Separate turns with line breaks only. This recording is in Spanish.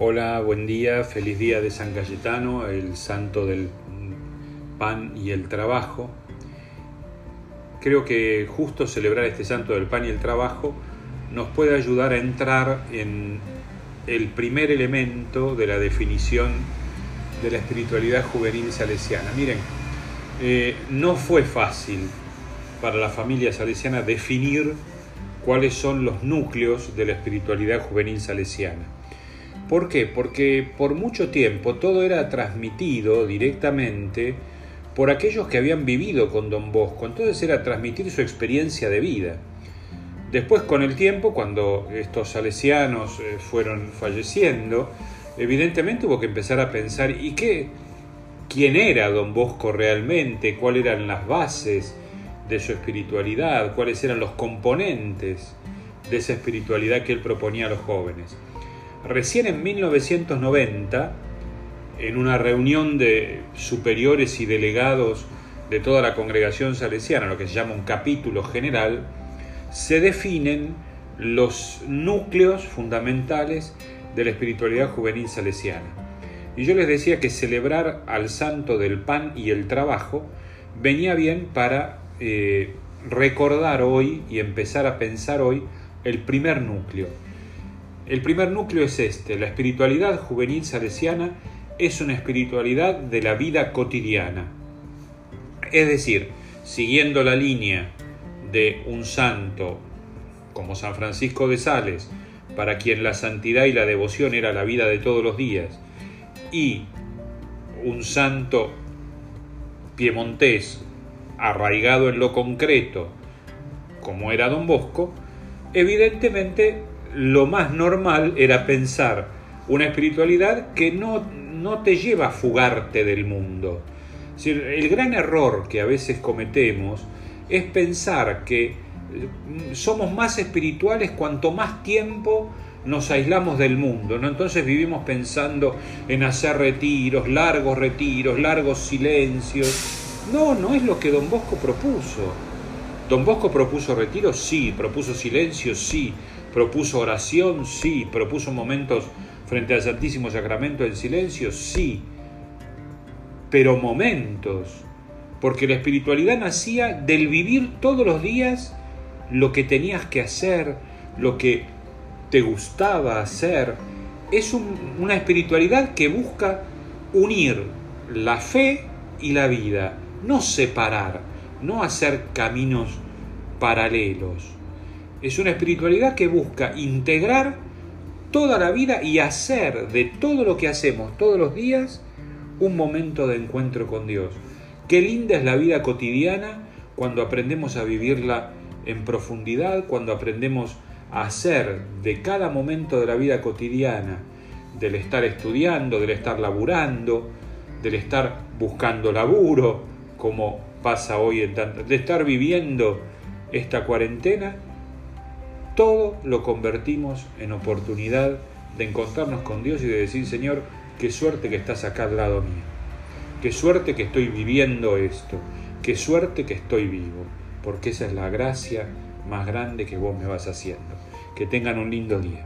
Hola, buen día, feliz día de San Cayetano, el santo del pan y el trabajo. Creo que justo celebrar este santo del pan y el trabajo nos puede ayudar a entrar en el primer elemento de la definición de la espiritualidad juvenil salesiana. Miren, eh, no fue fácil para la familia salesiana definir cuáles son los núcleos de la espiritualidad juvenil salesiana. ¿Por qué? Porque por mucho tiempo todo era transmitido directamente por aquellos que habían vivido con Don Bosco, entonces era transmitir su experiencia de vida. Después con el tiempo, cuando estos salesianos eh, fueron falleciendo, evidentemente hubo que empezar a pensar, ¿y qué? ¿Quién era Don Bosco realmente? ¿Cuáles eran las bases de su espiritualidad? ¿Cuáles eran los componentes de esa espiritualidad que él proponía a los jóvenes? Recién en 1990, en una reunión de superiores y delegados de toda la congregación salesiana, lo que se llama un capítulo general, se definen los núcleos fundamentales de la espiritualidad juvenil salesiana. Y yo les decía que celebrar al santo del pan y el trabajo venía bien para eh, recordar hoy y empezar a pensar hoy el primer núcleo. El primer núcleo es este, la espiritualidad juvenil salesiana es una espiritualidad de la vida cotidiana. Es decir, siguiendo la línea de un santo como San Francisco de Sales, para quien la santidad y la devoción era la vida de todos los días, y un santo piemontés arraigado en lo concreto, como era don Bosco, evidentemente lo más normal era pensar una espiritualidad que no, no te lleva a fugarte del mundo. el gran error que a veces cometemos es pensar que eh, somos más espirituales cuanto más tiempo nos aislamos del mundo, ¿no? Entonces vivimos pensando en hacer retiros, largos retiros, largos silencios. No, no es lo que Don Bosco propuso. Don Bosco propuso retiros, sí, propuso silencio, sí, propuso oración, sí, propuso momentos frente al Santísimo Sacramento en silencio, sí, pero momentos, porque la espiritualidad nacía del vivir todos los días lo que tenías que hacer, lo que te gustaba hacer. Es una espiritualidad que busca unir la fe y la vida, no separar, no hacer caminos paralelos. Es una espiritualidad que busca integrar toda la vida y hacer de todo lo que hacemos todos los días un momento de encuentro con Dios. Qué linda es la vida cotidiana cuando aprendemos a vivirla en profundidad, cuando aprendemos a hacer de cada momento de la vida cotidiana, del estar estudiando, del estar laburando, del estar buscando laburo, como pasa hoy en tanto, de estar viviendo esta cuarentena, todo lo convertimos en oportunidad de encontrarnos con Dios y de decir, Señor, qué suerte que estás acá al lado mío, qué suerte que estoy viviendo esto, qué suerte que estoy vivo, porque esa es la gracia más grande que vos me vas haciendo. Que tengan un lindo día.